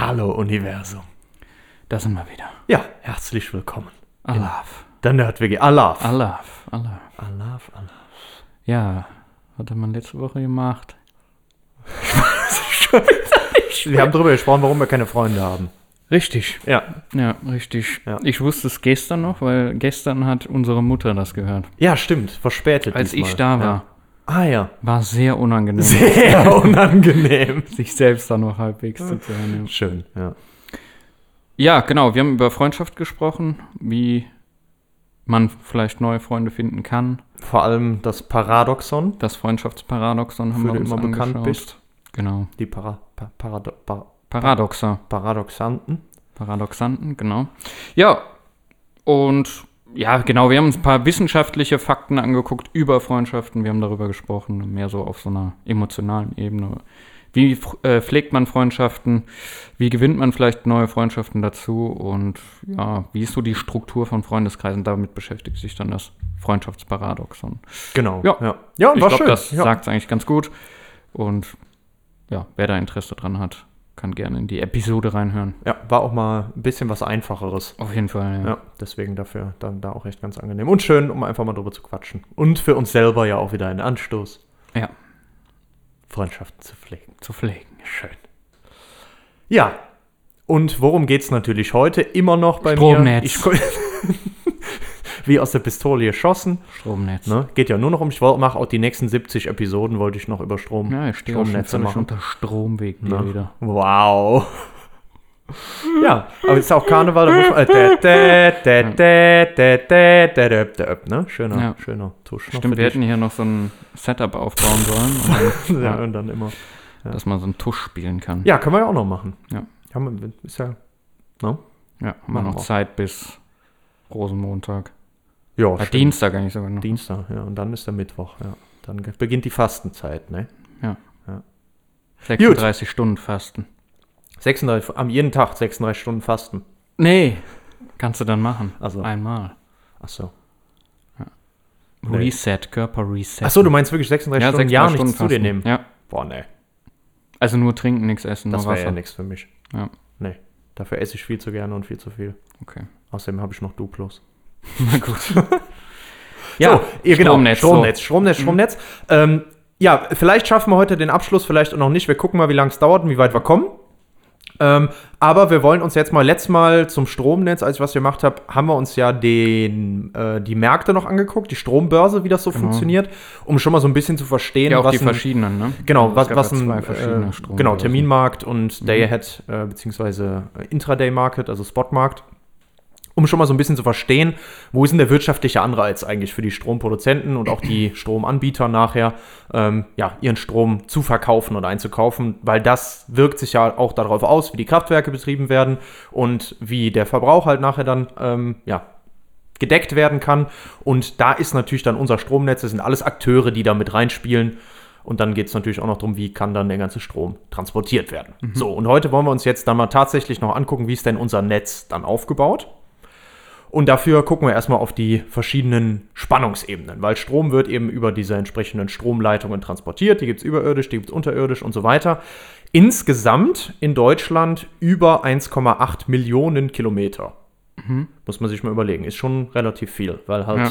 Hallo Universum. Da sind wir wieder. Ja, herzlich willkommen. Alaf. Der Nerd-WG. Alaf. Alaf. Alaf. Alaf, Alaf. Ja, was hat man letzte Woche gemacht? Wir haben darüber gesprochen, warum wir keine Freunde haben. Richtig. Ja. Ja, richtig. Ja. Ich wusste es gestern noch, weil gestern hat unsere Mutter das gehört. Ja, stimmt. Verspätet. Als diesmal. ich da war. Ah ja. War sehr unangenehm, Sehr unangenehm. sich selbst da noch halbwegs zu hören. Schön, ja. Ja, genau. Wir haben über Freundschaft gesprochen, wie man vielleicht neue Freunde finden kann. Vor allem das Paradoxon, Das Freundschaftsparadoxon haben wir du uns immer bekannt angeschaut. bist. Genau. Die Para, pa, Parado, pa, Paradoxer. Paradoxanten. Paradoxanten, genau. Ja, und ja, genau, wir haben uns ein paar wissenschaftliche Fakten angeguckt über Freundschaften. Wir haben darüber gesprochen, mehr so auf so einer emotionalen Ebene. Wie äh, pflegt man Freundschaften? Wie gewinnt man vielleicht neue Freundschaften dazu? Und ja, wie ist so die Struktur von Freundeskreisen? Damit beschäftigt sich dann das Freundschaftsparadoxon. Genau. Ja. ja. Ja, Ich glaube, das ja. sagt es eigentlich ganz gut. Und ja, wer da Interesse dran hat, kann gerne in die Episode reinhören. ja, war auch mal ein bisschen was Einfacheres. Auf jeden Fall, ja. Ja, deswegen dafür dann da auch echt ganz angenehm. Und schön, um einfach mal drüber zu quatschen. Und für uns selber ja auch wieder ein Anstoß, ja. Freundschaften zu pflegen. Zu pflegen. Schön. Ja, und worum geht's natürlich heute? Immer noch bei Stromnetz. mir. Ich, wie aus der Pistole geschossen. Stromnetz. Ne? Geht ja nur noch um, ich mache auch die nächsten 70 Episoden, wollte ich noch über Strom, ja, ich stehe Stromnetze schon machen. unter Stromweg ne? wieder. Wow. Ja, aber es ist auch Karneval, Schöner, schöner Tusch. Stimmt, wir hätten hier noch so ein Setup aufbauen sollen. Und dann, ja, und dann immer. Ja. Dass man so einen Tusch spielen kann. Ja, können wir ja auch noch machen. Ja. Haben ist ja. No? Ja, haben wir noch Zeit bis Rosenmontag. Ja, Ah, stimmt. Dienstag eigentlich sogar noch. Dienstag, ja. Und dann ist der Mittwoch, ja. Dann beginnt die Fastenzeit, ne? 36 Stunden Fasten. 36, am jeden Tag 36 Stunden Fasten. Nee, kannst du dann machen. Also. Einmal. Achso. Nee. Reset, Körper Reset. Achso, du meinst wirklich 36 Stunden ja nichts zu dir nehmen? Ja, Boah, ne. also nur trinken, nichts essen, Das nur wäre Wasser. ja nichts für mich. Ja. Nee. Dafür esse ich viel zu gerne und viel zu viel. Okay. Außerdem habe ich noch Duplos. Na gut. ja, so, ihr, genau, Stromnetz, so. Stromnetz, Stromnetz, Stromnetz. Ähm, ja, vielleicht schaffen wir heute den Abschluss, vielleicht auch noch nicht. Wir gucken mal, wie lange es dauert und wie weit wir kommen. Ähm, aber wir wollen uns jetzt mal, letztes Mal zum Stromnetz, als ich was gemacht habe, haben wir uns ja den, äh, die Märkte noch angeguckt, die Strombörse, wie das so Genau. funktioniert, um schon mal so ein bisschen zu verstehen, Ja, auch was die ein, verschiedenen, ne? Genau, Also was, was ja ein zwei verschiedene äh, genau, Terminmarkt Mhm. und Day Ahead äh, beziehungsweise äh, Intraday Market, also Spotmarkt, um schon mal so ein bisschen zu verstehen, wo ist denn der wirtschaftliche Anreiz eigentlich für die Stromproduzenten und auch die Stromanbieter nachher, ähm, ja, ihren Strom zu verkaufen oder einzukaufen, weil das wirkt sich ja auch darauf aus, wie die Kraftwerke betrieben werden und wie der Verbrauch halt nachher dann, ähm, ja, gedeckt werden kann. Und da ist natürlich dann unser Stromnetz, das sind alles Akteure, die da mit reinspielen. Und dann geht es natürlich auch noch darum, wie kann dann der ganze Strom transportiert werden. So, und heute wollen wir uns jetzt dann mal tatsächlich noch angucken, wie ist denn unser Netz dann aufgebaut. Und dafür gucken wir erstmal auf die verschiedenen Spannungsebenen, weil Strom wird eben über diese entsprechenden Stromleitungen transportiert. Die gibt es überirdisch, die gibt es unterirdisch und so weiter. Insgesamt in Deutschland über 1,8 Millionen Kilometer. Muss man sich mal überlegen. Ist schon relativ viel, weil halt Ja.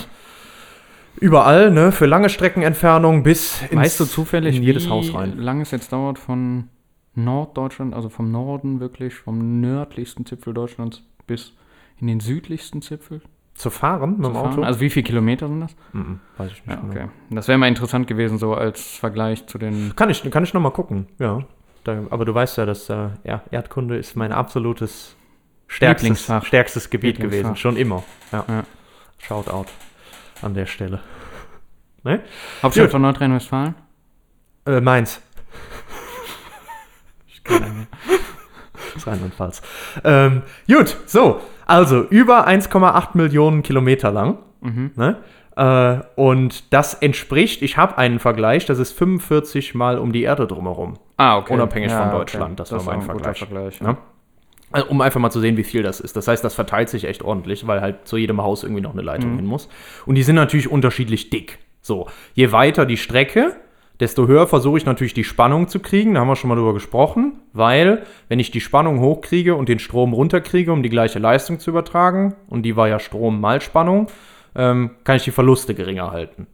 überall, ne, für lange Streckenentfernung bis ins, Weißt du zufällig, in jedes wie Haus rein. lange es jetzt dauert von Norddeutschland, also vom Norden wirklich, vom nördlichsten Zipfel Deutschlands bis in den südlichsten Zipfel Zu fahren mit zu dem fahren? Auto? Also wie viele Kilometer sind das? Mhm, weiß ich nicht Ja, genau. okay. Das wäre mal interessant gewesen, so als Vergleich zu den. Kann ich, kann ich noch mal gucken, ja. Da, aber du weißt ja, dass äh, ja, Erdkunde ist mein absolutes stärkstes, stärkstes Gebiet gewesen. Schon immer. Ja. Ja. Shoutout an der Stelle. Ne? Hauptstadt Gut. von Nordrhein-Westfalen? Äh, Mainz. Ich kann Das ist Rheinland-Pfalz. Ähm, gut, so. Also über 1,8 Millionen Kilometer lang. Ne? Äh, und das entspricht, ich habe einen Vergleich, das ist 45 Mal um die Erde drumherum. Ah, okay. Unabhängig von okay. Deutschland, das war mein Vergleich. Vergleich Ne? Also, um einfach mal zu sehen, wie viel das ist. Das heißt, das verteilt sich echt ordentlich, weil halt zu jedem Haus irgendwie noch eine Leitung hin muss. Und die sind natürlich unterschiedlich dick. So, je weiter die Strecke, desto höher versuche ich natürlich die Spannung zu kriegen. Da haben wir schon mal drüber gesprochen, weil wenn ich die Spannung hochkriege und den Strom runterkriege, um die gleiche Leistung zu übertragen, und die war ja Strom mal Spannung, ähm, kann ich die Verluste geringer halten.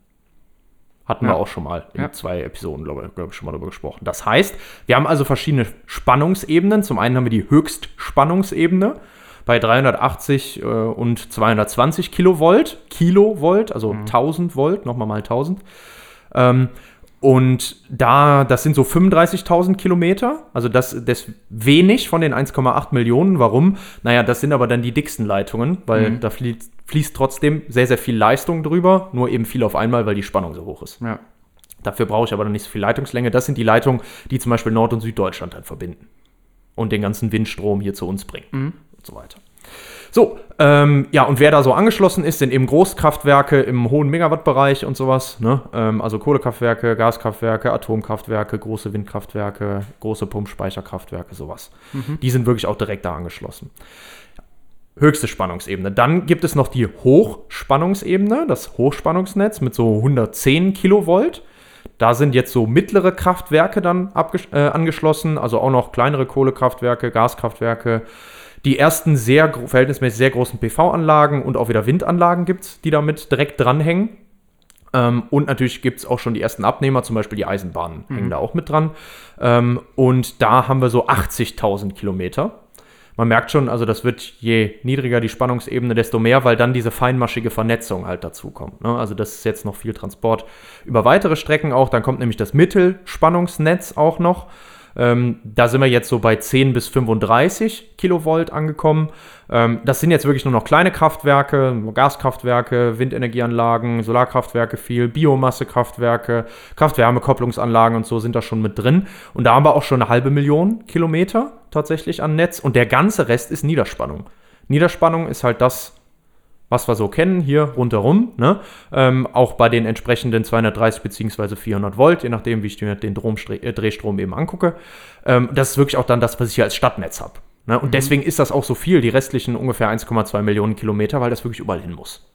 Hatten Ja. wir auch schon mal in Ja. zwei Episoden, glaube ich, glaub ich, schon mal darüber gesprochen. Das heißt, wir haben also verschiedene Spannungsebenen. Zum einen haben wir die Höchstspannungsebene bei 380 äh, und 220 Kilovolt. Kilovolt, also 1000 Volt, nochmal mal 1000. Ähm, und da, das sind so 35.000 Kilometer, also das, das wenig von den 1,8 Millionen. Warum? Naja, das sind aber dann die dicksten Leitungen, weil da fließt, fließt trotzdem sehr, sehr viel Leistung drüber, nur eben viel auf einmal, weil die Spannung so hoch ist. Ja. Dafür brauche ich aber dann nicht so viel Leitungslänge. Das sind die Leitungen, die zum Beispiel Nord- und Süddeutschland dann verbinden und den ganzen Windstrom hier zu uns bringen und so weiter. So, ähm, ja, und wer da so angeschlossen ist, sind eben Großkraftwerke im hohen Megawattbereich und sowas. Ne? Ähm, also Kohlekraftwerke, Gaskraftwerke, Atomkraftwerke, große Windkraftwerke, große Pumpspeicherkraftwerke, sowas. Die sind wirklich auch direkt da angeschlossen. Höchste Spannungsebene. Dann gibt es noch die Hochspannungsebene, das Hochspannungsnetz mit so 110 Kilovolt. Da sind jetzt so mittlere Kraftwerke dann äh, angeschlossen, also auch noch kleinere Kohlekraftwerke, Gaskraftwerke. Die ersten sehr verhältnismäßig sehr großen PV-Anlagen und auch wieder Windanlagen gibt es, die damit direkt dranhängen. Ähm, und natürlich gibt es auch schon die ersten Abnehmer, zum Beispiel die Eisenbahnen hängen da auch mit dran. Ähm, und da haben wir so 80.000 Kilometer. Man merkt schon, also das wird je niedriger die Spannungsebene, desto mehr, weil dann diese feinmaschige Vernetzung halt dazu kommt. Ne? Also das ist jetzt noch viel Transport über weitere Strecken auch. Dann kommt nämlich das Mittelspannungsnetz auch noch. Ähm, da sind wir jetzt so bei 10 bis 35 Kilovolt angekommen. Ähm, das sind jetzt wirklich nur noch kleine Kraftwerke, Gaskraftwerke, Windenergieanlagen, Solarkraftwerke viel, Biomassekraftwerke, Kraft-Wärme-Kopplungsanlagen und so sind da schon mit drin. Und da haben wir auch schon eine halbe Million Kilometer tatsächlich an Netz. Und der ganze Rest ist Niederspannung. Niederspannung ist halt das, was wir so kennen, hier rundherum, ne? ähm, auch bei den entsprechenden 230 bzw. 400 Volt, je nachdem, wie ich mir den Dromstre- äh, Drehstrom eben angucke. Ähm, das ist wirklich auch dann das, was ich hier als Stadtnetz habe. Ne? Und deswegen ist das auch so viel, die restlichen ungefähr 1,2 Millionen Kilometer, weil das wirklich überall hin muss.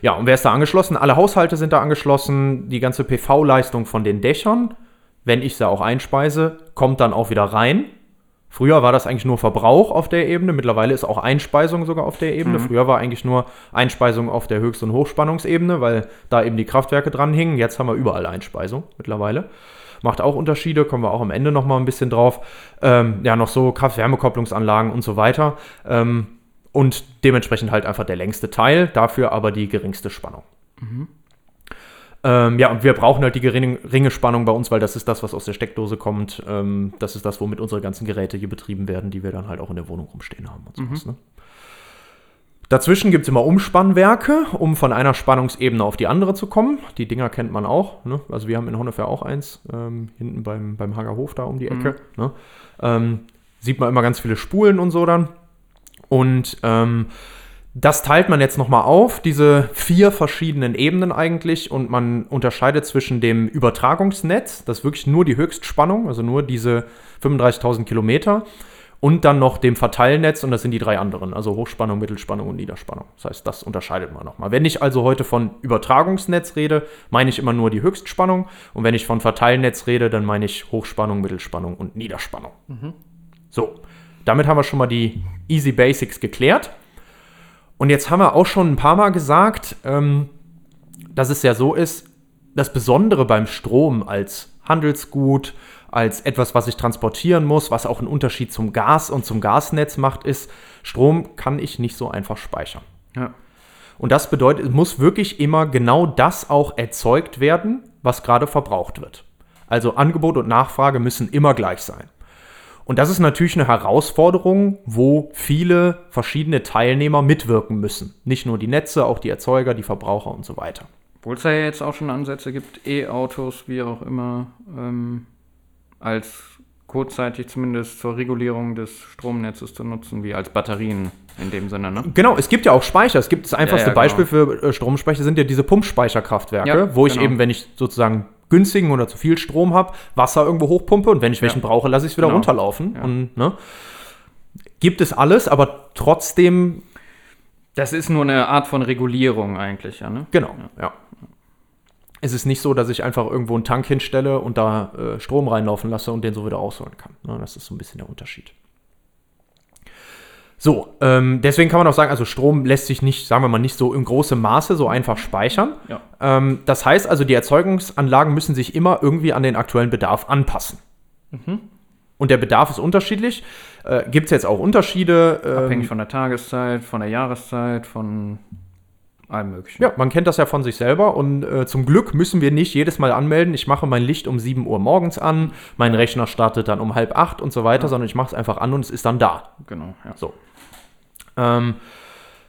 Ja, und wer ist da angeschlossen? Alle Haushalte sind da angeschlossen, die ganze PV-Leistung von den Dächern, wenn ich sie auch einspeise, kommt dann auch wieder rein. Früher war das eigentlich nur Verbrauch auf der Ebene, mittlerweile ist auch Einspeisung sogar auf der Ebene. Früher war eigentlich nur Einspeisung auf der Höchst- und Hochspannungsebene, weil da eben die Kraftwerke dran hingen. Jetzt haben wir überall Einspeisung mittlerweile. Macht auch Unterschiede, kommen wir auch am Ende nochmal ein bisschen drauf. Ähm, ja, noch so Kraft-Wärme-Kopplungsanlagen und so weiter. Ähm, und dementsprechend halt einfach der längste Teil, dafür aber die geringste Spannung. Ähm, ja, und wir brauchen halt die geringe, geringe Spannung bei uns, weil das ist das, was aus der Steckdose kommt. Ähm, das ist das, womit unsere ganzen Geräte hier betrieben werden, die wir dann halt auch in der Wohnung rumstehen haben und sowas. Ne? Dazwischen gibt es immer Umspannwerke, um von einer Spannungsebene auf die andere zu kommen. Die Dinger kennt man auch. Ne? Also wir haben in Honnefer auch eins, ähm, hinten beim, beim Hagerhof da um die Ecke. Ne? Ähm, sieht man immer ganz viele Spulen und so dann. Und ähm, das teilt man jetzt nochmal auf, diese vier verschiedenen Ebenen eigentlich, und man unterscheidet zwischen dem Übertragungsnetz, das ist wirklich nur die Höchstspannung, also nur diese 35.000 Kilometer, und dann noch dem Verteilnetz, und das sind die drei anderen, also Hochspannung, Mittelspannung und Niederspannung. Das heißt, das unterscheidet man nochmal. Wenn ich also heute von Übertragungsnetz rede, meine ich immer nur die Höchstspannung, und wenn ich von Verteilnetz rede, dann meine ich Hochspannung, Mittelspannung und Niederspannung. So, damit haben wir schon mal die Easy Basics geklärt. Und jetzt haben wir auch schon ein paar Mal gesagt, ähm, dass es ja so ist, das Besondere beim Strom als Handelsgut, als etwas, was ich transportieren muss, was auch einen Unterschied zum Gas und zum Gasnetz macht, ist, Strom kann ich nicht so einfach speichern. Ja. Und das bedeutet, es muss wirklich immer genau das auch erzeugt werden, was gerade verbraucht wird. Also Angebot und Nachfrage müssen immer gleich sein. Und das ist natürlich eine Herausforderung, wo viele verschiedene Teilnehmer mitwirken müssen. Nicht nur die Netze, auch die Erzeuger, die Verbraucher und so weiter. Obwohl es ja jetzt auch schon Ansätze gibt, E-Autos, wie auch immer, ähm, als kurzzeitig zumindest zur Regulierung des Stromnetzes zu nutzen, wie als Batterien in dem Sinne, ne? Genau, es gibt ja auch Speicher. Es gibt das einfachste Ja, ja, Beispiel für äh, Stromspeicher sind ja diese Pumpspeicherkraftwerke, Ja, wo ich genau. eben, wenn ich sozusagen günstigen oder zu viel Strom habe, Wasser irgendwo hochpumpe und wenn ich welchen brauche, lasse ich es wieder Genau. runterlaufen. Ja. Und, ne? Gibt es alles, aber trotzdem, Das ist nur eine Art von Regulierung eigentlich, ja, ne? genau, ja. Es ist nicht so, dass ich einfach irgendwo einen Tank hinstelle und da äh, Strom reinlaufen lasse und den so wieder ausholen kann. Ne? Das ist so ein bisschen der Unterschied. So, ähm, deswegen kann man auch sagen, also Strom lässt sich nicht, sagen wir mal, nicht so in großem Maße so einfach speichern. Ja. Ähm, das heißt also, die Erzeugungsanlagen müssen sich immer irgendwie an den aktuellen Bedarf anpassen. Und der Bedarf ist unterschiedlich. Äh, Gibt es jetzt auch Unterschiede? ähm, Abhängig von der Tageszeit, von der Jahreszeit, von allem möglichen. Ja, man kennt das ja von sich selber und äh, zum Glück müssen wir nicht jedes Mal anmelden, ich mache mein Licht um 7 Uhr morgens an, mein Rechner startet dann um halb acht und so weiter, sondern ich mache es einfach an und es ist dann da. Genau, ja. So. Ähm,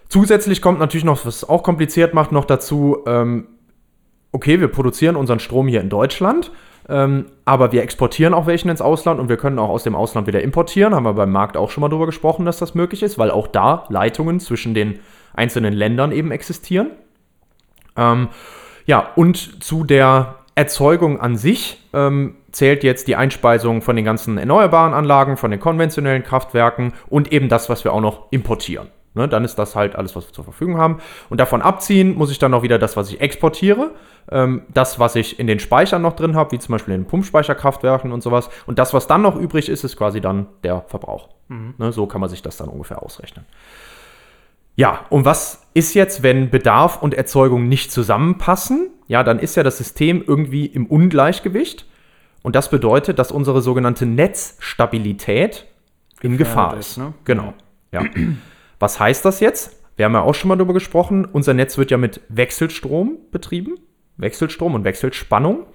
zusätzlich kommt natürlich noch, was auch kompliziert macht, noch dazu, ähm, okay, wir produzieren unseren Strom hier in Deutschland, ähm, aber wir exportieren auch welchen ins Ausland und wir können auch aus dem Ausland wieder importieren. Haben wir beim Markt auch schon mal drüber gesprochen, dass das möglich ist, weil auch da Leitungen zwischen den einzelnen Ländern eben existieren. Ähm, ja, und zu der Erzeugung an sich ähm, zählt jetzt die Einspeisung von den ganzen erneuerbaren Anlagen, von den konventionellen Kraftwerken und eben das, was wir auch noch importieren. Ne, dann ist das halt alles, was wir zur Verfügung haben. Und davon abziehen muss ich dann noch wieder das, was ich exportiere, ähm, das, was ich in den Speichern noch drin habe, wie zum Beispiel in den Pumpspeicherkraftwerken und sowas. Und das, was dann noch übrig ist, ist quasi dann der Verbrauch. Ne, so kann man sich das dann ungefähr ausrechnen. Ja, und was ist jetzt, wenn Bedarf und Erzeugung nicht zusammenpassen? Ja, dann ist ja das System irgendwie im Ungleichgewicht. Und das bedeutet, dass unsere sogenannte Netzstabilität in Gefahr ist, ne? Genau. Ja. Was heißt das jetzt? Wir haben ja auch schon mal darüber gesprochen. Unser Netz wird ja mit Wechselstrom betrieben. Wechselstrom und Wechselspannung.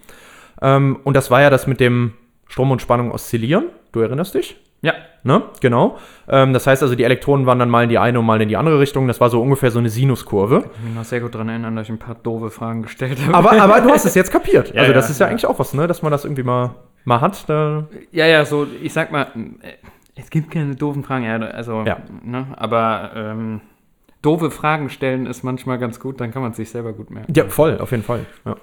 Ähm, und das war ja das mit dem Strom und Spannung oszillieren. Du erinnerst dich? Ja, Ne? Genau. Ähm, das heißt also, die Elektronen waren dann mal in die eine und mal in die andere Richtung. Das war so ungefähr so eine Sinuskurve. ich kann mich noch sehr gut daran erinnern, dass ich ein paar doofe Fragen gestellt habe. Aber, aber du hast es jetzt kapiert. Ja, also das ja, ist ja, ja. eigentlich auch was, ne? Dass man das irgendwie mal, mal hat. Da, Ja, ja, so, ich sag mal, äh, es gibt keine doofen Fragen, ja, also, Ja. ne, aber ähm, doofe Fragen stellen ist manchmal ganz gut, dann kann man es sich selber gut merken. ja, voll, auf jeden Fall. Ja. Ja.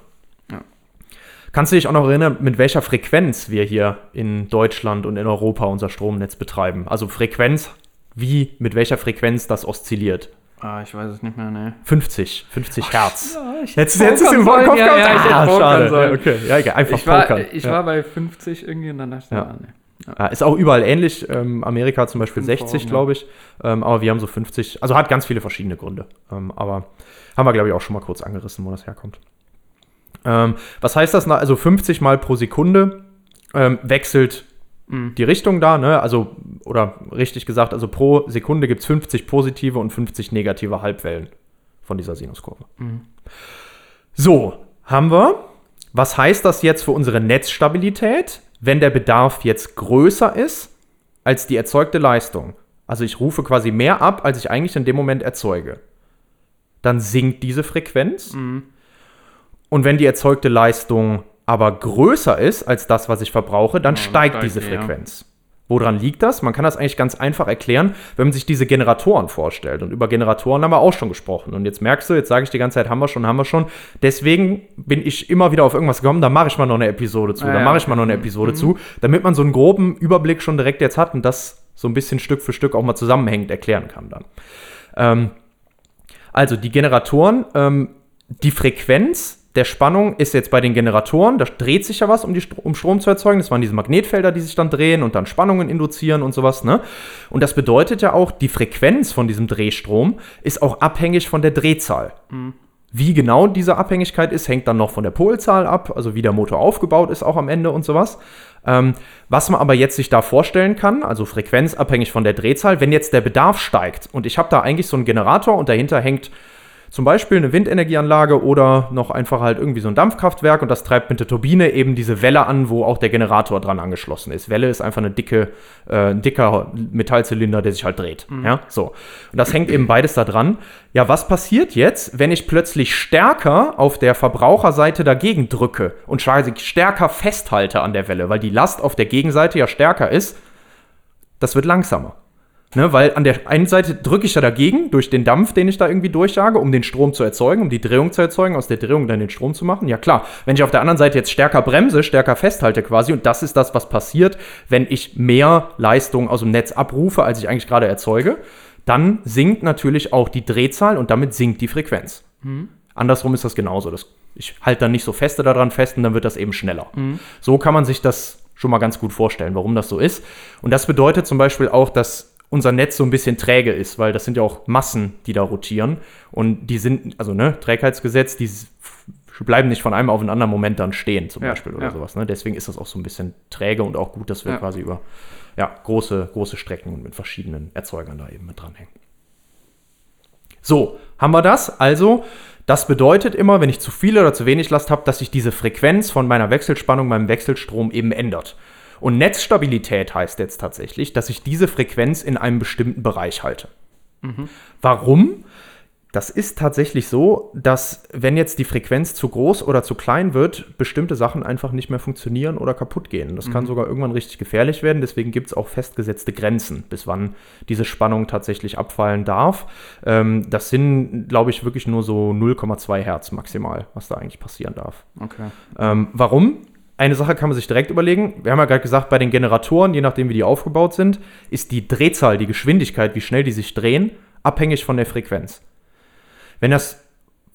Kannst du dich auch noch erinnern, mit welcher Frequenz wir hier in Deutschland und in Europa unser Stromnetz betreiben? Also Frequenz, wie, mit welcher Frequenz das oszilliert? Ah, ich weiß es nicht mehr, ne. 50, 50 Hertz. ich Jetzt, jetzt ist im Kopf sollen, ja, ja, ah, schade. sollen. Ja, okay, ja, egal. einfach Ich war, pokern. ich ja. war bei 50 irgendwie und dann dachte ich, Ja. ah, ne. Ja, ist auch überall ähnlich. Ähm, Amerika zum Beispiel Fünf 60, Euro, glaube ich. Ähm, aber wir haben so 50. Also hat ganz viele verschiedene Gründe. Ähm, aber haben wir, glaube ich, auch schon mal kurz angerissen, wo das herkommt. Ähm, was heißt das? Also 50 Mal pro Sekunde ähm, wechselt Mhm. die Richtung da. Ne? Also, oder richtig gesagt, also pro Sekunde gibt es 50 positive und 50 negative Halbwellen von dieser Sinuskurve. Mhm. So, haben wir. Was heißt das jetzt für unsere Netzstabilität, wenn der Bedarf jetzt größer ist als die erzeugte Leistung? Also ich rufe quasi mehr ab, als ich eigentlich in dem Moment erzeuge. Dann sinkt diese Frequenz. Mhm. Und wenn die erzeugte Leistung aber größer ist als das, was ich verbrauche, dann Ja, steigt steigt diese die, ja. Frequenz. Woran liegt das? Man kann das eigentlich ganz einfach erklären, wenn man sich diese Generatoren vorstellt. Und über Generatoren haben wir auch schon gesprochen. Und jetzt merkst du, jetzt sage ich die ganze Zeit, haben wir schon, haben wir schon. Deswegen bin ich immer wieder auf irgendwas gekommen, da mache ich mal noch eine Episode zu, Ah, da ja, mache ich mal noch eine Episode zu, damit man so einen groben Überblick schon direkt jetzt hat und das so ein bisschen Stück für Stück auch mal zusammenhängend erklären kann dann. Ähm, also die Generatoren, ähm, die Frequenz der Spannung ist jetzt bei den Generatoren, da dreht sich ja was, um, die, um Strom zu erzeugen. Das waren diese Magnetfelder, die sich dann drehen und dann Spannungen induzieren und sowas. Ne? Und das bedeutet ja auch, die Frequenz von diesem Drehstrom ist auch abhängig von der Drehzahl. Wie genau diese Abhängigkeit ist, hängt dann noch von der Polzahl ab, also wie der Motor aufgebaut ist auch am Ende und sowas. Ähm, was man aber jetzt sich da vorstellen kann, also frequenzabhängig von der Drehzahl, wenn jetzt der Bedarf steigt und ich habe da eigentlich so einen Generator und dahinter hängt zum Beispiel eine Windenergieanlage oder noch einfach halt irgendwie so ein Dampfkraftwerk und das treibt mit der Turbine eben diese Welle an, wo auch der Generator dran angeschlossen ist. Welle ist einfach eine dicke, äh, ein dicker Metallzylinder, der sich halt dreht. Ja, so. Und das hängt eben beides da dran. Ja, was passiert jetzt, wenn ich plötzlich stärker auf der Verbraucherseite dagegen drücke und quasi stärker festhalte an der Welle, weil die Last auf der Gegenseite ja stärker ist? Das wird langsamer. Ne, weil an der einen Seite drücke ich ja dagegen durch den Dampf, den ich da irgendwie durchjage, um den Strom zu erzeugen, um die Drehung zu erzeugen, aus der Drehung dann den Strom zu machen. Ja klar, wenn ich auf der anderen Seite jetzt stärker bremse, stärker festhalte quasi, und das ist das, was passiert, wenn ich mehr Leistung aus dem Netz abrufe, als ich eigentlich gerade erzeuge, dann sinkt natürlich auch die Drehzahl und damit sinkt die Frequenz. Andersrum ist das genauso. Das, ich halte dann nicht so feste daran fest und dann wird das eben schneller. So kann man sich das schon mal ganz gut vorstellen, warum das so ist. Und das bedeutet zum Beispiel auch, dass unser Netz so ein bisschen träge ist, weil das sind ja auch Massen, die da rotieren. Und die sind, also ne, Trägheitsgesetz, die bleiben nicht von einem auf den anderen Moment dann stehen, zum Ja, Beispiel oder ja. sowas. Ne? Deswegen ist das auch so ein bisschen träge und auch gut, dass wir Ja. quasi über ja, große, große Strecken und mit verschiedenen Erzeugern da eben mit dranhängen. So, haben wir das. Also, das bedeutet immer, wenn ich zu viel oder zu wenig Last habe, dass sich diese Frequenz von meiner Wechselspannung, meinem Wechselstrom eben ändert. Und Netzstabilität heißt jetzt tatsächlich, dass ich diese Frequenz in einem bestimmten Bereich halte. Warum? Das ist tatsächlich so, dass wenn jetzt die Frequenz zu groß oder zu klein wird, bestimmte Sachen einfach nicht mehr funktionieren oder kaputt gehen. Das kann sogar irgendwann richtig gefährlich werden. Deswegen gibt es auch festgesetzte Grenzen, bis wann diese Spannung tatsächlich abfallen darf. Ähm, das sind, glaube ich, wirklich nur so 0,2 Hertz maximal, was da eigentlich passieren darf. Okay. Ähm, warum? Eine Sache kann man sich direkt überlegen. Wir haben ja gerade gesagt, bei den Generatoren, je nachdem wie die aufgebaut sind, ist die Drehzahl, die Geschwindigkeit, wie schnell die sich drehen, abhängig von der Frequenz. Wenn das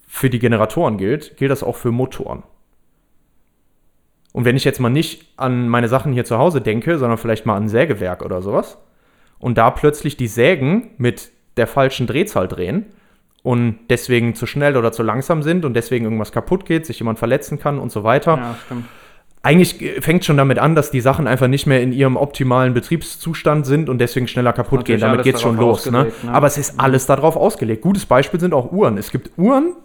für die Generatoren gilt, gilt das auch für Motoren. Und wenn ich jetzt mal nicht an meine Sachen hier zu Hause denke, sondern vielleicht mal an ein Sägewerk oder sowas, und da plötzlich die Sägen mit der falschen Drehzahl drehen und deswegen zu schnell oder zu langsam sind und deswegen irgendwas kaputt geht, sich jemand verletzen kann und so weiter, Ja, stimmt. Eigentlich fängt schon damit an, dass die Sachen einfach nicht mehr in ihrem optimalen Betriebszustand sind und deswegen schneller kaputt Natürlich gehen. Damit alles geht's schon los. Ne? ne? Aber es ist alles darauf ausgelegt. Gutes Beispiel sind auch Uhren. Es gibt Uhren,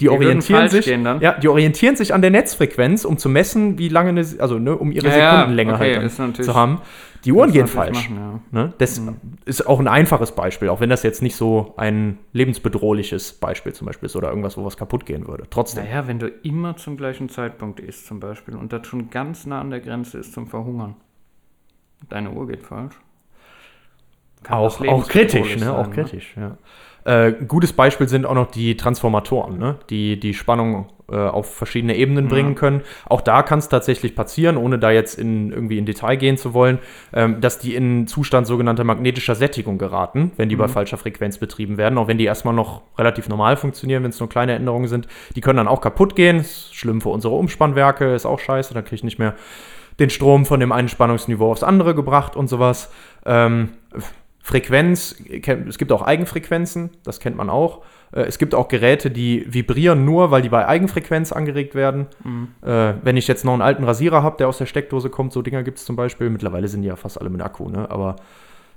die, orientieren sich, ja, die orientieren sich an der Netzfrequenz, um zu messen, wie lange eine, also ne, um ihre Ja, Sekundenlänge okay, halt zu haben. Die Uhren gehen falsch. machen, ja. Ne? Das ist auch ein einfaches Beispiel, auch wenn das jetzt nicht so ein lebensbedrohliches Beispiel zum Beispiel ist oder irgendwas, wo was kaputt gehen würde. Trotzdem. Naja, wenn du immer zum gleichen Zeitpunkt isst zum Beispiel und das schon ganz nah an der Grenze ist zum Verhungern. Deine Uhr geht falsch. Kann Auch, auch kritisch, ne? sein, auch kritisch, ja. Äh, gutes Beispiel sind auch noch die Transformatoren, ne? die die Spannung äh, auf verschiedene Ebenen bringen können. Auch da kann es tatsächlich passieren, ohne da jetzt in, irgendwie in Detail gehen zu wollen, ähm, dass die in Zustand sogenannter magnetischer Sättigung geraten, wenn die bei falscher Frequenz betrieben werden. Auch wenn die erstmal noch relativ normal funktionieren, wenn es nur kleine Änderungen sind. Die können dann auch kaputt gehen. Ist schlimm für unsere Umspannwerke, ist auch scheiße. Da kriege ich nicht mehr den Strom von dem einen Spannungsniveau aufs andere gebracht und sowas. Ähm, Frequenz, es gibt auch Eigenfrequenzen, das kennt man auch. Äh, Es gibt auch Geräte, die vibrieren nur, weil die bei Eigenfrequenz angeregt werden. Äh, wenn ich jetzt noch einen alten Rasierer habe, der aus der Steckdose kommt, so Dinger gibt es zum Beispiel. Mittlerweile sind die ja fast alle mit Akku, ne? aber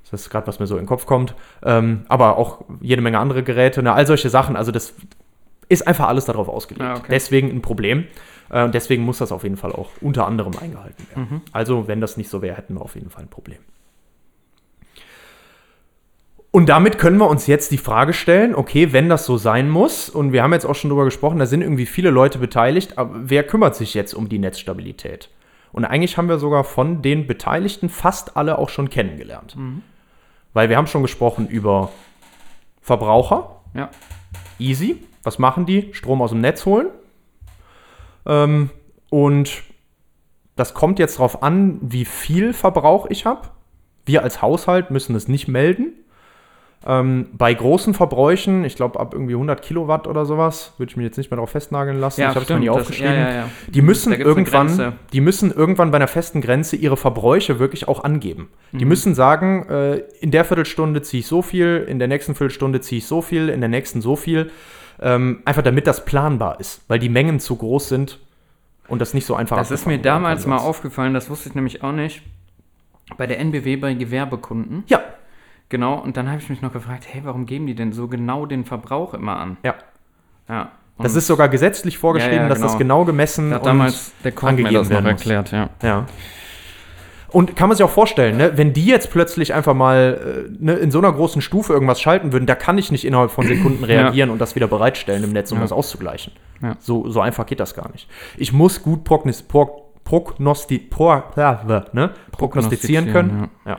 das ist gerade, was mir so in den Kopf kommt. Ähm, aber auch jede Menge andere Geräte, ne? all solche Sachen. Also das ist einfach alles darauf ausgelegt. Ja, okay. Deswegen ein Problem. Äh, und deswegen muss das auf jeden Fall auch unter anderem eingehalten werden. Also, wenn das nicht so wäre, hätten wir auf jeden Fall ein Problem. Und damit können wir uns jetzt die Frage stellen, okay, wenn das so sein muss, und wir haben jetzt auch schon drüber gesprochen, da sind irgendwie viele Leute beteiligt, aber wer kümmert sich jetzt um die Netzstabilität? Und eigentlich haben wir sogar von den Beteiligten fast alle auch schon kennengelernt. Weil wir haben schon gesprochen über Verbraucher, Ja. easy. Was machen die? Strom aus dem Netz holen. Ähm, und das kommt jetzt darauf an, wie viel Verbrauch ich habe. Wir als Haushalt müssen es nicht melden. Ähm, bei großen Verbräuchen, ich glaube ab irgendwie 100 Kilowatt oder sowas, würde ich mich jetzt nicht mehr darauf festnageln lassen. Ja, ich habe es mir nie stimmt, das- aufgeschrieben. ja, ja. Die müssen irgendwann, die müssen irgendwann bei einer festen Grenze ihre Verbräuche wirklich auch angeben. Die Mhm. müssen sagen, äh, in der Viertelstunde ziehe ich so viel, in der nächsten Viertelstunde ziehe ich so viel, in der nächsten so viel. Ähm, einfach damit das planbar ist, weil die Mengen zu groß sind und das nicht so einfach Das ist mir damals mal aufgefallen, das wusste ich nämlich auch nicht. Bei der NBW bei Gewerbekunden. Ja, Genau, und dann habe ich mich noch gefragt, hey, warum geben die denn so genau den Verbrauch immer an? ja. Ja. Das Und ist sogar gesetzlich vorgeschrieben, Ja, ja, dass das genau. genau gemessen da hat damals der Koch mir angegeben das noch werden muss. erklärt, ja. Ja. Und kann man sich auch vorstellen, ne, wenn die jetzt plötzlich einfach mal äh, ne, in so einer großen Stufe irgendwas schalten würden, da kann ich nicht innerhalb von Sekunden reagieren und das wieder bereitstellen im Netz, um Ja. das auszugleichen. Ja. So, so einfach geht das gar nicht. Ich muss gut prognos pro prognosti pro ja, ne? prognostizieren können. Ja.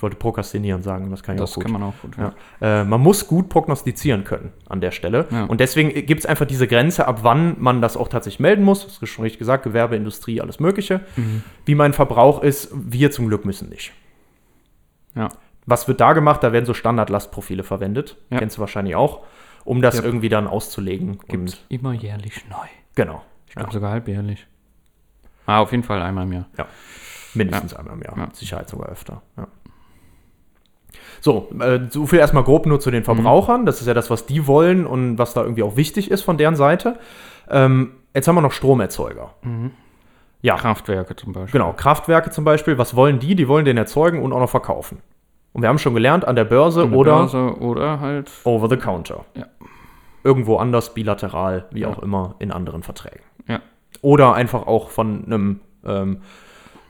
Ich wollte prokrastinieren sagen, das kann ich Das auch gut. kann man auch gut. Ja. Äh, man muss gut prognostizieren können an der Stelle. Ja. Und deswegen gibt es einfach diese Grenze, ab wann man das auch tatsächlich melden muss. Das ist schon richtig gesagt, Gewerbe, Industrie, alles Mögliche. Mhm. Wie mein Verbrauch ist, wir zum Glück müssen nicht. Ja. Was wird da gemacht? Da werden so Standardlastprofile verwendet. Ja. Kennst du wahrscheinlich auch, um das Ja. irgendwie dann auszulegen. Gibt's Und, immer jährlich neu. genau. Ich glaube sogar halbjährlich. Ah, auf jeden Fall einmal im Jahr. Mindestens einmal im Jahr. Ja. Mit Sicherheit sogar öfter. Ja. So, äh, so viel erstmal grob nur zu den Verbrauchern. Das ist ja das, was die wollen und was da irgendwie auch wichtig ist von deren Seite. Ähm, jetzt haben wir noch Stromerzeuger. Ja, Kraftwerke zum Beispiel. genau. Kraftwerke zum Beispiel. Was wollen die? Die wollen den erzeugen und auch noch verkaufen. Und wir haben schon gelernt, an der Börse An der oder Börse oder halt. over the counter. Ja. Irgendwo anders, bilateral, wie Ja. auch immer, in anderen Verträgen. Ja. Oder einfach auch von einem ähm,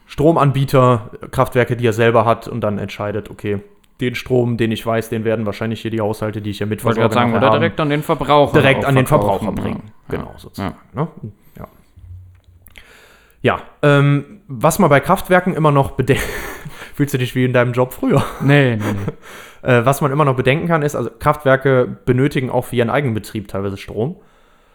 Stromanbieter, Kraftwerke, die er selber hat und dann entscheidet, okay, den Strom, den ich weiß, den werden wahrscheinlich hier die Haushalte, die ich ja mitversorge, gerade sagen, oder haben, direkt an den Verbraucher. direkt an den Verbraucher bringen. Ja. Genau, Ja. sozusagen. Ne? Ja, ja ähm, was man bei Kraftwerken immer noch bedenkt, fühlst du dich wie in deinem Job früher? Nee, nee, nee. Äh, was man immer noch bedenken kann, ist, also Kraftwerke benötigen auch für ihren Eigenbetrieb teilweise Strom.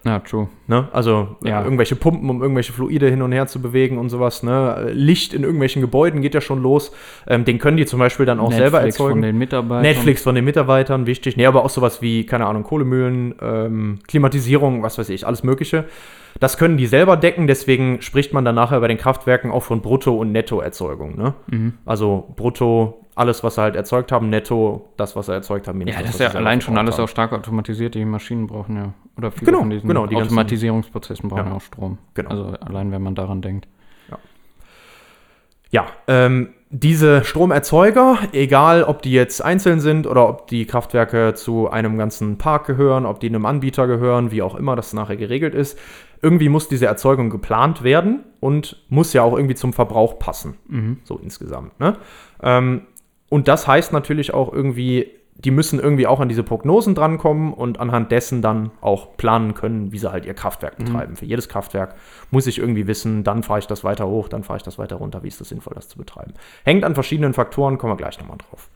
Ja, true. Ne? Also äh, Ja. irgendwelche Pumpen, um irgendwelche Fluide hin und her zu bewegen und sowas. Ne? Licht in irgendwelchen Gebäuden geht ja schon los. Ähm, den können die zum Beispiel dann auch selber Netflix erzeugen. von den Mitarbeitern. Netflix von den Mitarbeitern, wichtig. Nee, aber auch sowas wie, keine Ahnung, Kohlemühlen, ähm, Klimatisierung, was weiß ich, alles Mögliche. Das können die selber decken, deswegen spricht man dann nachher bei den Kraftwerken auch von Brutto- und Nettoerzeugung. Ne? Mhm. Also Brutto, alles, was sie halt erzeugt haben, Netto, das, was sie erzeugt haben. Ja, das was ist ja allein schon alles haben. auch stark automatisiert. Die Maschinen brauchen ja, oder viele Genau, von diesen genau, die Automatisierungsprozessen brauchen Ja. ja auch Strom. Genau. Also allein, wenn man daran denkt. Ja, ähm, diese Stromerzeuger, egal ob die jetzt einzeln sind oder ob die Kraftwerke zu einem ganzen Park gehören, ob die einem Anbieter gehören, wie auch immer das nachher geregelt ist, irgendwie muss diese Erzeugung geplant werden und muss ja auch irgendwie zum Verbrauch passen, Mhm. so insgesamt. Ne? Ähm, und das heißt natürlich auch irgendwie, die müssen irgendwie auch an diese Prognosen drankommen und anhand dessen dann auch planen können, wie sie halt ihr Kraftwerk betreiben. Für jedes Kraftwerk muss ich irgendwie wissen, dann fahre ich das weiter hoch, dann fahre ich das weiter runter, wie ist das sinnvoll, das zu betreiben. Hängt an verschiedenen Faktoren, kommen wir gleich nochmal drauf.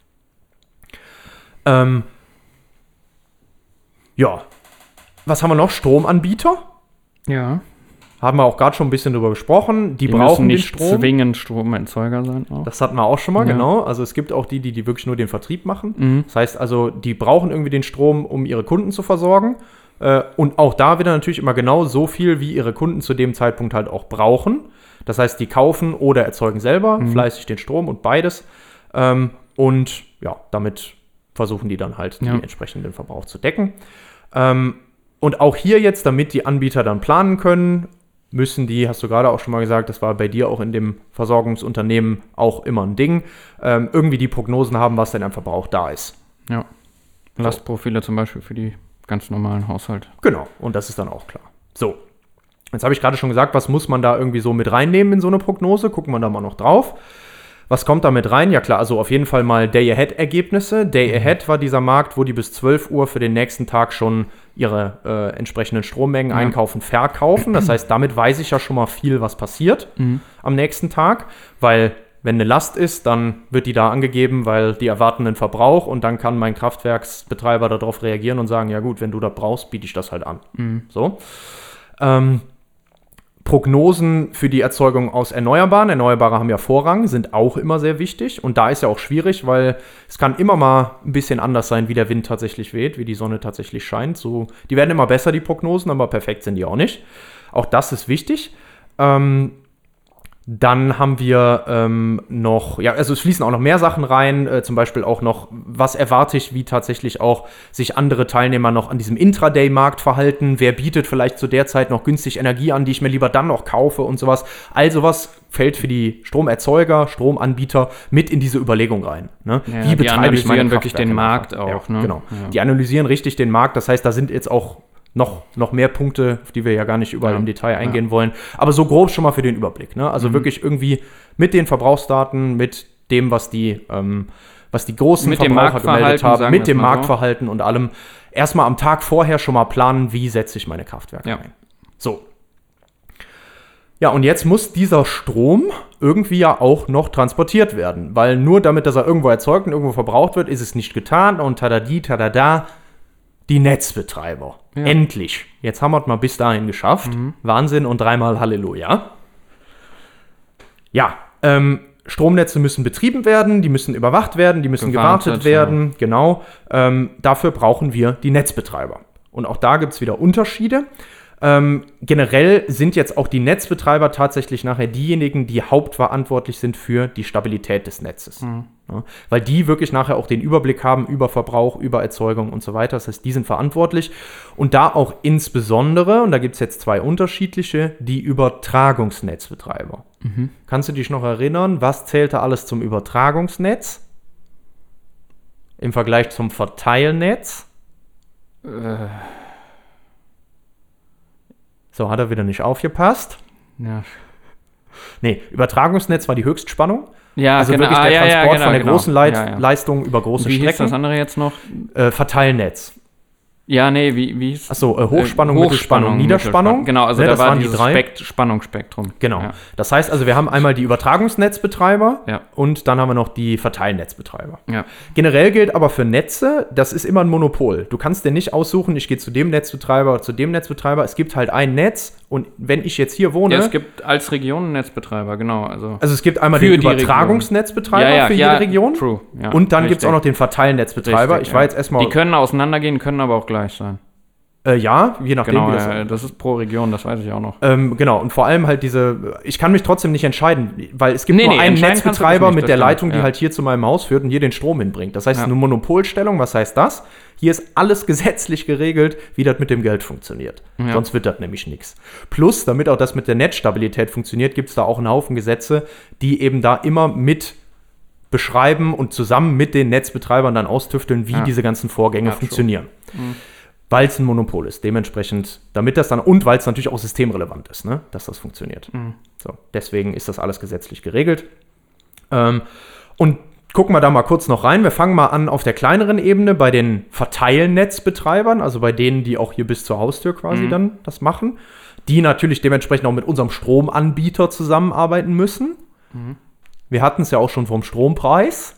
Ähm, ja, was haben wir noch? Stromanbieter. Ja. Haben wir auch gerade schon ein bisschen drüber gesprochen. Die, Die brauchen nicht Strom. zwingend Stromerzeuger sein. Auch. Das hatten wir auch schon mal, Ja. genau. Also es gibt auch die, die, die wirklich nur den Vertrieb machen. Mhm. Das heißt also, die brauchen irgendwie den Strom, um ihre Kunden zu versorgen. Äh, und auch da wieder natürlich immer genau so viel, wie ihre Kunden zu dem Zeitpunkt halt auch brauchen. Das heißt, die kaufen oder erzeugen selber Mhm. fleißig den Strom und beides. Ähm, und ja, damit versuchen die dann halt Ja. den entsprechenden Verbrauch zu decken. Ähm, und auch hier jetzt, damit die Anbieter dann planen können, müssen die, hast du gerade auch schon mal gesagt, das war bei dir auch in dem Versorgungsunternehmen auch immer ein Ding, ähm, irgendwie die Prognosen haben, was denn am Verbrauch da ist. Ja. Lastprofile zum Beispiel für die ganz normalen Haushalte. Genau, und das ist dann auch klar. So, jetzt habe ich gerade schon gesagt, was muss man da irgendwie so mit reinnehmen in so eine Prognose? Gucken wir da mal noch drauf. Was kommt da mit rein? Ja klar, also auf jeden Fall mal Day-Ahead-Ergebnisse. Day-Ahead war dieser Markt, wo die bis 12 Uhr für den nächsten Tag schon ihre äh, entsprechenden Strommengen Ja. einkaufen, verkaufen. Das heißt, damit weiß ich ja schon mal viel, was passiert am nächsten Tag, weil wenn eine Last ist, dann wird die da angegeben, weil die erwarten einen Verbrauch und dann kann mein Kraftwerksbetreiber darauf reagieren und sagen, ja gut, wenn du das brauchst, biete ich das halt an. So. Ähm, Prognosen für die Erzeugung aus Erneuerbaren, Erneuerbare haben ja Vorrang, sind auch immer sehr wichtig. Und da ist ja auch schwierig, weil es kann immer mal ein bisschen anders sein, wie der Wind tatsächlich weht, wie die Sonne tatsächlich scheint. So, die werden immer besser, die Prognosen, aber perfekt sind die auch nicht. Auch das ist wichtig. Ähm, dann haben wir ähm, noch, ja, also es fließen auch noch mehr Sachen rein, äh, zum Beispiel auch noch, was erwarte ich, wie tatsächlich auch sich andere Teilnehmer noch an diesem Intraday-Markt verhalten, wer bietet vielleicht zu der Zeit noch günstig Energie an, die ich mir lieber dann noch kaufe und sowas. All sowas fällt für die Stromerzeuger, Stromanbieter mit in diese Überlegung rein. Ne? Ja, wie die betreibe ich meine analysieren wirklich den? Markt auch, Ja, ne? Genau. Ja. Die analysieren richtig den Markt, das heißt, da sind jetzt auch noch, noch mehr Punkte, auf die wir ja gar nicht überall Ja. im Detail eingehen wollen. Aber so grob schon mal für den Überblick. Ne? Mhm. Also wirklich irgendwie mit den Verbrauchsdaten, mit dem, was die, ähm, was die großen Mit Verbraucher gemeldet Marktverhalten, haben, mit dem mal so. Marktverhalten und allem. Erstmal am Tag vorher schon mal planen, wie setze ich meine Kraftwerke Ja. ein. So. Ja, und jetzt muss dieser Strom irgendwie ja auch noch transportiert werden, weil nur damit, dass er irgendwo erzeugt und irgendwo verbraucht wird, ist es nicht getan und tadadi, tadada, die Netzbetreiber. Ja. Endlich. Jetzt haben wir es mal bis dahin geschafft. Wahnsinn und dreimal Halleluja. Ja, ähm, Stromnetze müssen betrieben werden, die müssen überwacht werden, die müssen Gewartet, gewartet werden. Genau. Ähm, dafür brauchen wir die Netzbetreiber. Und auch da gibt es wieder Unterschiede. Ähm, generell sind jetzt auch die Netzbetreiber tatsächlich nachher diejenigen, die hauptverantwortlich sind für die Stabilität des Netzes. Ja, weil die wirklich nachher auch den Überblick haben über Verbrauch, über Erzeugung und so weiter. Das heißt, die sind verantwortlich. Und da auch insbesondere, und da gibt es jetzt zwei unterschiedliche, die Übertragungsnetzbetreiber. Kannst du dich noch erinnern, was zählte alles zum Übertragungsnetz? Im Vergleich zum Verteilnetz? So, hat er wieder nicht aufgepasst. Ja, Nee, Übertragungsnetz war die Höchstspannung. ja Also genau. wirklich Ah, der ja, ja, Transport genau, von der genau. großen Leit Ja, ja. Leistung über große Wie hieß das Strecken. andere jetzt noch? Äh, Verteilnetz. Ja, nee, wie, wie hieß Achso, äh, Hochspannung, Äh, Mittelspannung, Niederspannung. Genau, also Ne, da das war waren die drei. Spekt Spannungsspektrum. Genau. Ja. Das heißt also, wir haben einmal die Übertragungsnetzbetreiber Ja. und dann haben wir noch die Verteilnetzbetreiber. Ja. Generell gilt aber für Netze, das ist immer ein Monopol. Du kannst dir nicht aussuchen, ich gehe zu dem Netzbetreiber oder zu dem Netzbetreiber. Es gibt halt ein Netz und wenn ich jetzt hier wohne, ja, es gibt als Region Netzbetreiber, genau. Also, also es gibt einmal den die Region. Übertragungsnetzbetreiber für jede Region True. Ja, und dann gibt es auch noch den Verteilnetzbetreiber. Richtig, ich war ja. jetzt erstmal, Die können auseinandergehen, können aber auch gleich sein. Äh, ja, je nachdem, Genau, wie das ja, das ist pro Region, das weiß ich auch noch. Ähm, genau, und vor allem halt diese, ich kann mich trotzdem nicht entscheiden, weil es gibt Nee, nur nee, einen Netzbetreiber nicht, mit der Leitung, die ja. halt hier zu meinem Haus führt und hier den Strom hinbringt. Das heißt, Ja. eine Monopolstellung, was heißt das? Hier ist alles gesetzlich geregelt, wie das mit dem Geld funktioniert. Ja. Sonst wird das nämlich nichts. Plus, damit auch das mit der Netzstabilität funktioniert, gibt es da auch einen Haufen Gesetze, die eben da immer mit beschreiben und zusammen mit den Netzbetreibern dann austüfteln, wie diese ganzen Vorgänge Ja, true. Weil es ein Monopol ist. Dementsprechend, damit das dann, und weil es natürlich auch systemrelevant ist, ne, dass das funktioniert. So, deswegen ist das alles gesetzlich geregelt. Ähm, und gucken wir da mal kurz noch rein. Wir fangen mal an auf der kleineren Ebene bei den Verteilnetzbetreibern, also bei denen, die auch hier bis zur Haustür quasi dann das machen. Die natürlich dementsprechend auch mit unserem Stromanbieter zusammenarbeiten müssen. Wir hatten es ja auch schon vom Strompreis.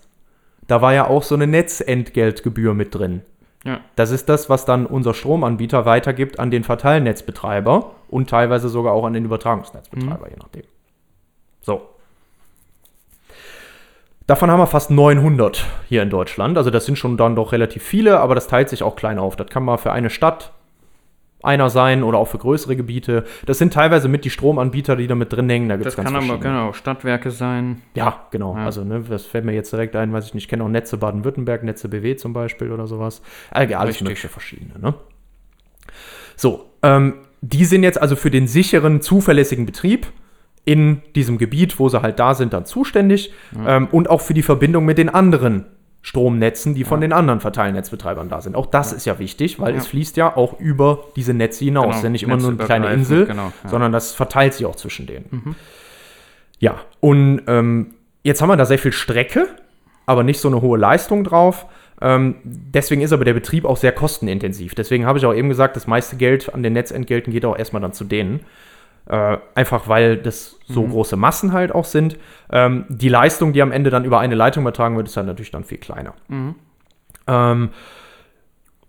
Da war ja auch so eine Netzentgeltgebühr mit drin. Ja. Das ist das, was dann unser Stromanbieter weitergibt an den Verteilnetzbetreiber und teilweise sogar auch an den Übertragungsnetzbetreiber, je nachdem. So. Davon haben wir fast 900 hier in Deutschland. Also das sind schon dann doch relativ viele, aber das teilt sich auch klein auf. Das kann mal für eine Stadt einer sein oder auch für größere Gebiete. Das sind teilweise mit die Stromanbieter, die da mit drin hängen. Da gibt's Das kann aber auch Stadtwerke sein. Ja, genau. Ja. Also, ne, das fällt mir jetzt direkt ein, weiß ich nicht, ich kenne auch Netze Baden-Württemberg, Netze BW zum Beispiel oder sowas. Äh, alles Richtig. mögliche verschiedene, ne? So, ähm, die sind jetzt also für den sicheren, zuverlässigen Betrieb in diesem Gebiet, wo sie halt da sind, dann zuständig ähm, und auch für die Verbindung mit den anderen Stromnetzen, die von den anderen Verteilnetzbetreibern da sind. Auch das ist ja wichtig, weil Ja. es fließt ja auch über diese Netze hinaus. Genau, Es ist ja nicht immer nur eine kleine Insel, genau, ja. sondern das verteilt sich auch zwischen denen. Ja, und ähm, jetzt haben wir da sehr viel Strecke, aber nicht so eine hohe Leistung drauf. Ähm, deswegen ist aber der Betrieb auch sehr kostenintensiv. Deswegen habe ich auch eben gesagt, das meiste Geld an den Netzentgelten geht auch erstmal dann zu denen. Äh, einfach weil das so große Massen halt auch sind. Ähm, die Leistung, die am Ende dann über eine Leitung übertragen wird, ist dann natürlich dann viel kleiner. Ähm,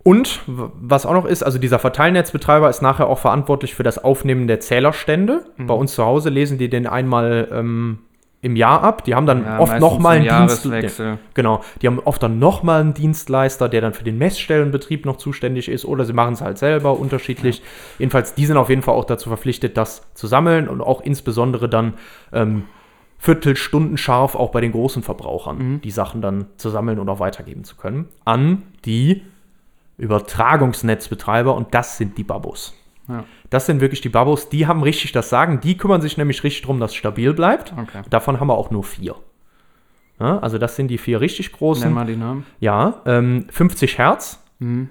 und was auch noch ist, also dieser Verteilnetzbetreiber ist nachher auch verantwortlich für das Aufnehmen der Zählerstände. Bei uns zu Hause lesen die den einmal ähm, im Jahr ab. Die haben dann Ja, oft nochmal einen Dienst, Jahreswechsel. Genau, die haben oft dann nochmal einen Dienstleister, der dann für den Messstellenbetrieb noch zuständig ist oder sie machen es halt selber unterschiedlich. Jedenfalls, die sind auf jeden Fall auch dazu verpflichtet, das zu sammeln und auch insbesondere dann ähm, Viertelstunden scharf auch bei den großen Verbrauchern die Sachen dann zu sammeln und auch weitergeben zu können an die Übertragungsnetzbetreiber und das sind die Babos. Ja. Das sind wirklich die Babos, die haben richtig das Sagen. Die kümmern sich nämlich richtig darum, dass es stabil bleibt. Okay. Davon haben wir auch nur vier. Ja, also das sind die vier richtig großen. Nenn mal die Namen. Ja, ähm, 50 Hertz, Mhm.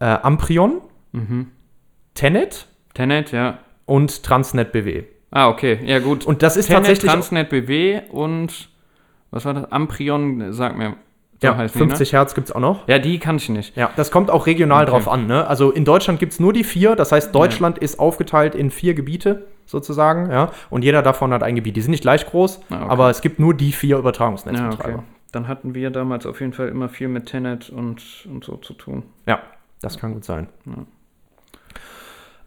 äh, Amprion, Tenet Tenet, ja. und Transnet BW. Ah, okay. Ja, gut. Und das ist Tenet, tatsächlich Transnet BW und was war das? Amprion, sag mir. Ja, heißen 50 Hertz gibt es auch noch. Die, ne? Ja, die kann ich nicht. Ja, das kommt auch regional Okay. drauf an. Ne? Also in Deutschland gibt es nur die vier. Das heißt, Deutschland ist aufgeteilt in vier Gebiete sozusagen. Ja? Und jeder davon hat ein Gebiet. Die sind nicht gleich groß, Ah, okay. aber es gibt nur die vier Ja, Übertragungsnetzbetreiber. okay. Dann hatten wir damals auf jeden Fall immer viel mit Tenet und, und so zu tun. Ja, das kann gut sein.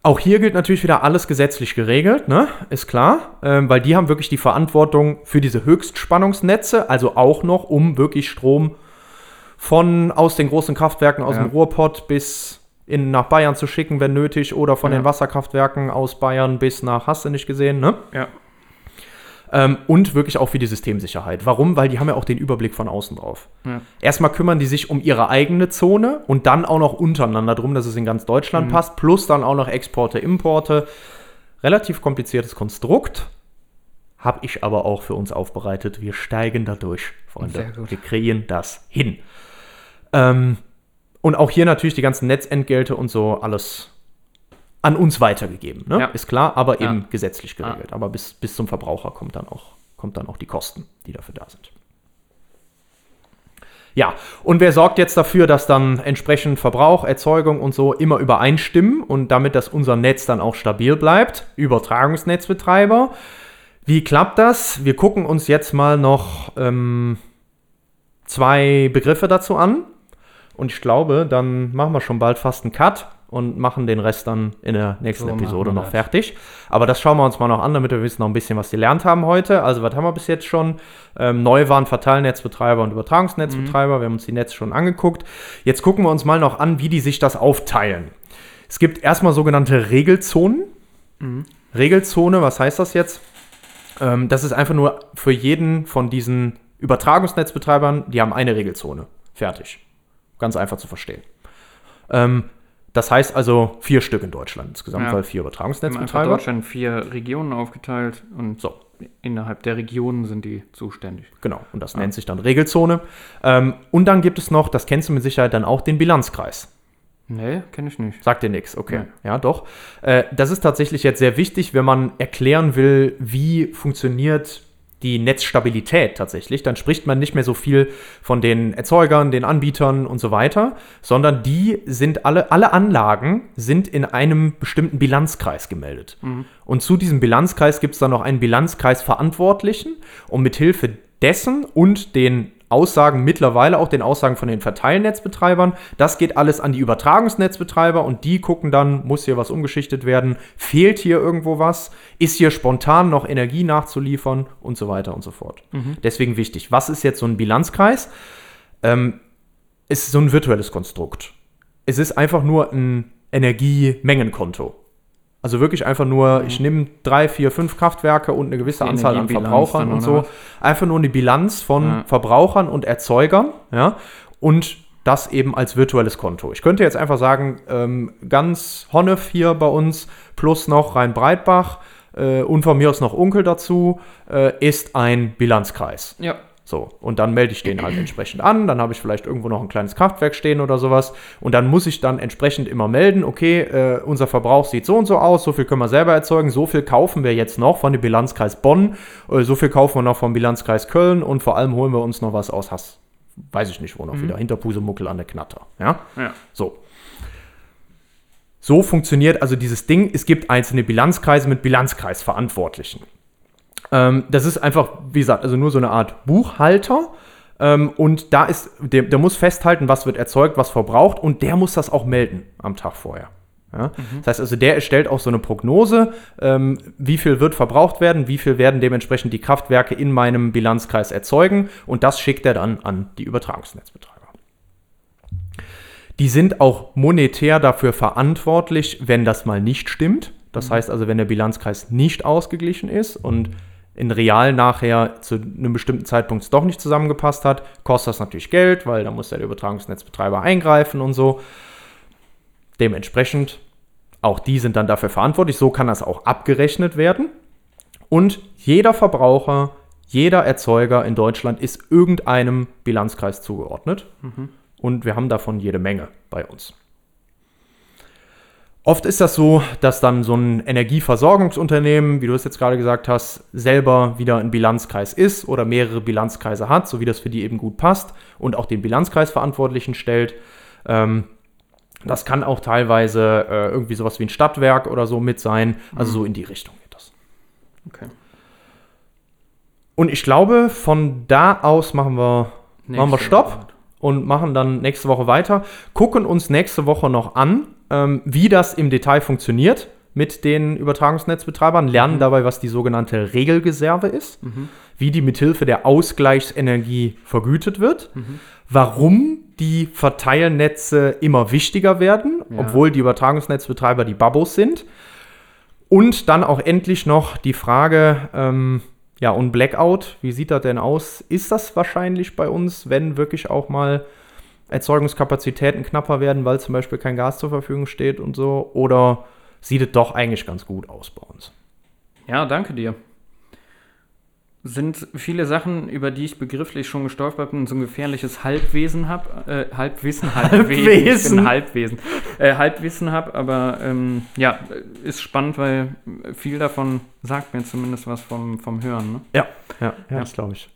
Auch hier gilt natürlich wieder alles gesetzlich geregelt, ne? ist klar, ähm, weil die haben wirklich die Verantwortung für diese Höchstspannungsnetze, also auch noch, um wirklich Strom von aus den großen Kraftwerken aus Ja. dem Ruhrpott bis in, nach Bayern zu schicken, wenn nötig, oder von Ja. den Wasserkraftwerken aus Bayern bis nach, hast du nicht gesehen, ne? Ja. Ähm, und wirklich auch für die Systemsicherheit. Warum? Weil die haben ja auch den Überblick von außen drauf. Ja. Erstmal kümmern die sich um ihre eigene Zone und dann auch noch untereinander drum, dass es in ganz Deutschland passt, plus dann auch noch Exporte, Importe. Relativ kompliziertes Konstrukt. Habe ich aber auch für uns aufbereitet. Wir steigen da durch, Freunde. Wir kriegen das hin. Ähm, und auch hier natürlich die ganzen Netzentgelte und so alles an uns weitergegeben. Ne? Ja. Ist klar, aber Ja. eben gesetzlich geregelt. Aber bis, bis zum Verbraucher kommt dann, auch, kommt dann auch die Kosten, die dafür da sind. Ja, und wer sorgt jetzt dafür, dass dann entsprechend Verbrauch, Erzeugung und so immer übereinstimmen und damit, dass unser Netz dann auch stabil bleibt? Übertragungsnetzbetreiber. Wie klappt das? Wir gucken uns jetzt mal noch ähm, zwei Begriffe dazu an. Und ich glaube, dann machen wir schon bald fast einen Cut und machen den Rest dann in der nächsten So Episode noch das. fertig. Aber das schauen wir uns mal noch an, damit wir wissen noch ein bisschen, was die gelernt haben heute. Also, was haben wir bis jetzt schon? Ähm, neu waren Verteilnetzbetreiber und Übertragungsnetzbetreiber. Wir haben uns die Netze schon angeguckt. Jetzt gucken wir uns mal noch an, wie die sich das aufteilen. Es gibt erstmal sogenannte Regelzonen. Regelzone, was heißt das jetzt? Ähm, das ist einfach nur für jeden von diesen Übertragungsnetzbetreibern, die haben eine Regelzone. Fertig. Ganz einfach zu verstehen. Ähm, das heißt also vier Stück in Deutschland insgesamt, Ja. weil vier Übertragungsnetzbetreiber. Deutschland vier Regionen aufgeteilt und So. innerhalb der Regionen sind die zuständig. Genau, und das nennt sich dann Regelzone. Ähm, und dann gibt es noch, das kennst du mit Sicherheit dann auch, den Bilanzkreis. Nee, kenne ich nicht. Sagt dir nichts, okay. Nein. Ja, doch. Äh, das ist tatsächlich jetzt sehr wichtig, wenn man erklären will, wie funktioniert die Netzstabilität tatsächlich. Dann spricht man nicht mehr so viel von den Erzeugern, den Anbietern und so weiter, sondern die sind alle, alle Anlagen sind in einem bestimmten Bilanzkreis gemeldet. Und zu diesem Bilanzkreis gibt es dann noch einen Bilanzkreisverantwortlichen und mithilfe dessen und den Aussagen mittlerweile auch den Aussagen von den Verteilnetzbetreibern. Das geht alles an die Übertragungsnetzbetreiber und die gucken dann, muss hier was umgeschichtet werden, fehlt hier irgendwo was, ist hier spontan noch Energie nachzuliefern und so weiter und so fort. Deswegen wichtig, was ist jetzt so ein Bilanzkreis? Ähm, ist so ein virtuelles Konstrukt. Es ist einfach nur ein Energiemengenkonto. Also wirklich einfach nur, ich nehme drei, vier, fünf Kraftwerke und eine gewisse Anzahl an Verbrauchern und so. Einfach nur eine Bilanz von Ja. Verbrauchern und Erzeugern, ja, und das eben als virtuelles Konto. Ich könnte jetzt einfach sagen, ähm, ganz Honnef hier bei uns plus noch Rhein-Breitbach äh, und von mir aus noch Onkel dazu, äh, ist ein Bilanzkreis. Ja. So, und dann melde ich den halt entsprechend an. Dann habe ich vielleicht irgendwo noch ein kleines Kraftwerk stehen oder sowas. Und dann muss ich dann entsprechend immer melden, okay, äh, unser Verbrauch sieht so und so aus, so viel können wir selber erzeugen, so viel kaufen wir jetzt noch von dem Bilanzkreis Bonn, äh, so viel kaufen wir noch vom Bilanzkreis Köln und vor allem holen wir uns noch was aus Hass. Weiß ich nicht, wo noch wieder. Hinter Pusemuckel an der Knatter. Ja? Ja. So. So funktioniert also dieses Ding. Es gibt einzelne Bilanzkreise mit Bilanzkreisverantwortlichen. Ähm, das ist einfach, wie gesagt, also nur so eine Art Buchhalter. Ähm, und da ist, der, der muss festhalten, was wird erzeugt, was verbraucht und der muss das auch melden am Tag vorher. Ja? Das heißt also, der erstellt auch so eine Prognose, ähm, wie viel wird verbraucht werden, wie viel werden dementsprechend die Kraftwerke in meinem Bilanzkreis erzeugen und das schickt er dann an die Übertragungsnetzbetreiber. Die sind auch monetär dafür verantwortlich, wenn das mal nicht stimmt. Das heißt also, wenn der Bilanzkreis nicht ausgeglichen ist und in real nachher zu einem bestimmten Zeitpunkt doch nicht zusammengepasst hat, kostet das natürlich Geld, weil da muss der Übertragungsnetzbetreiber eingreifen und so. Dementsprechend, auch die sind dann dafür verantwortlich. So kann das auch abgerechnet werden. Und jeder Verbraucher, jeder Erzeuger in Deutschland ist irgendeinem Bilanzkreis zugeordnet. Und wir haben davon jede Menge bei uns. Oft ist das so, dass dann so ein Energieversorgungsunternehmen, wie du es jetzt gerade gesagt hast, selber wieder ein Bilanzkreis ist oder mehrere Bilanzkreise hat, so wie das für die eben gut passt und auch den Bilanzkreisverantwortlichen stellt. Ähm, das kann auch teilweise äh, irgendwie sowas wie ein Stadtwerk oder so mit sein. Also so in die Richtung geht das. Okay. Und ich glaube, von da aus machen wir, machen wir Stopp Woche. und machen dann nächste Woche weiter. Gucken uns nächste Woche noch an, ähm, wie das im Detail funktioniert mit den Übertragungsnetzbetreibern, lernen dabei, was die sogenannte Regelreserve ist, wie die mithilfe der Ausgleichsenergie vergütet wird, warum die Verteilnetze immer wichtiger werden, Ja. obwohl die Übertragungsnetzbetreiber die Babos sind. Und dann auch endlich noch die Frage, ähm, ja, und Blackout, wie sieht das denn aus? Ist das wahrscheinlich bei uns, wenn wirklich auch mal Erzeugungskapazitäten knapper werden, weil zum Beispiel kein Gas zur Verfügung steht und so? Oder sieht es doch eigentlich ganz gut aus bei uns? Ja, danke dir. Sind viele Sachen, über die ich begrifflich schon gestolpert bin und so ein gefährliches Halbwesen habe. Äh, Halbwissen, Halbwesen. Ich Halbwesen. bin Halbwesen. Äh, Halbwissen habe, aber ähm, ja, ist spannend, weil viel davon sagt mir zumindest was vom, vom Hören. Ne? Ja, ja, ja, Ja. das glaube ich.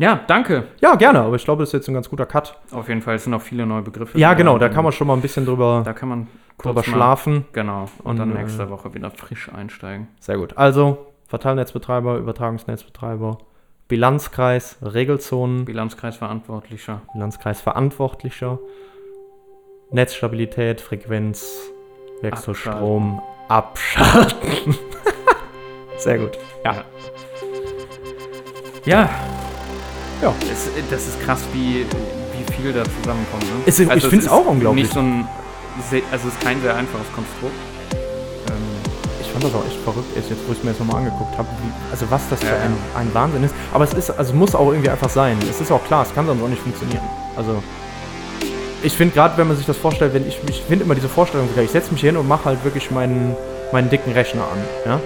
Ja, danke. Ja, gerne, aber ich glaube, das ist jetzt ein ganz guter Cut. Auf jeden Fall es sind auch viele neue Begriffe. Ja, genau, dabei. da kann man schon mal ein bisschen drüber, Da kann man drüber schlafen. Genau. Und, Und, dann äh, nächste Woche wieder frisch einsteigen. Sehr gut. Also, Verteilnetzbetreiber, Übertragungsnetzbetreiber, Bilanzkreis, Regelzonen, Bilanzkreisverantwortlicher. Bilanzkreis Verantwortlicher, Netzstabilität, Frequenz, Wechselstrom, abschalten. Sehr gut. Ja. Ja. Ja. Es, das ist krass, wie, wie viel da zusammenkommt. Ne? Es ist- ich find's ist auch unglaublich. Nicht so ein, also es ist kein sehr einfaches Konstrukt. Ähm, Ich fand das auch echt verrückt, jetzt, wo ich es mir jetzt nochmal angeguckt habe, also was das für Ja, ja. ein, ein Wahnsinn ist. Aber es ist, also muss auch irgendwie einfach sein. Es ist auch klar, es kann sonst auch nicht funktionieren. Also ich finde gerade, wenn man sich das vorstellt, wenn ich, ich finde immer diese Vorstellung, ich setze mich hier hin und mache halt wirklich meinen, meinen dicken Rechner an. Ja?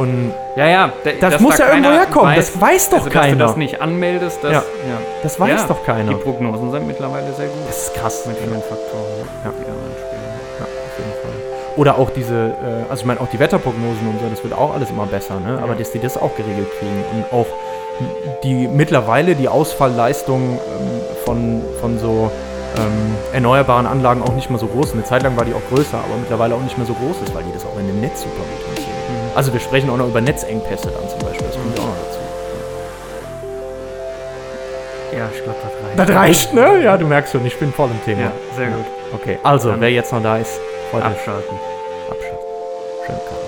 Und ja, ja. da- Das muss da ja irgendwo herkommen, das weiß doch also, keiner. Dass du das nicht anmeldest, das, Ja. ja. das weiß ja, doch keiner. Die Prognosen sind mittlerweile sehr gut. Das ist krass. Mit vielen Faktoren, Ja. die da reinspielen. Ja, auf jeden Fall. Oder auch diese, äh, also ich meine, auch die Wetterprognosen und so, das wird auch alles immer besser, ne? Aber dass die das auch geregelt kriegen und auch die mittlerweile die Ausfallleistung ähm, von, von so ähm, erneuerbaren Anlagen auch nicht mehr so groß. Eine Zeit lang war die auch größer, aber mittlerweile auch nicht mehr so groß ist, weil die das auch in dem Netz super gut hinkriegen. Also wir sprechen auch noch über Netzengpässe dann zum Beispiel, das kommt ja auch noch dazu. Ja, ich glaube, das reicht. Das reicht, ne? Ja, du merkst schon, ich bin voll im Thema. Ja, sehr gut. Okay, also, Dann- wer jetzt noch da ist, euch. Abschalten. Abschalten. Schönen Tag.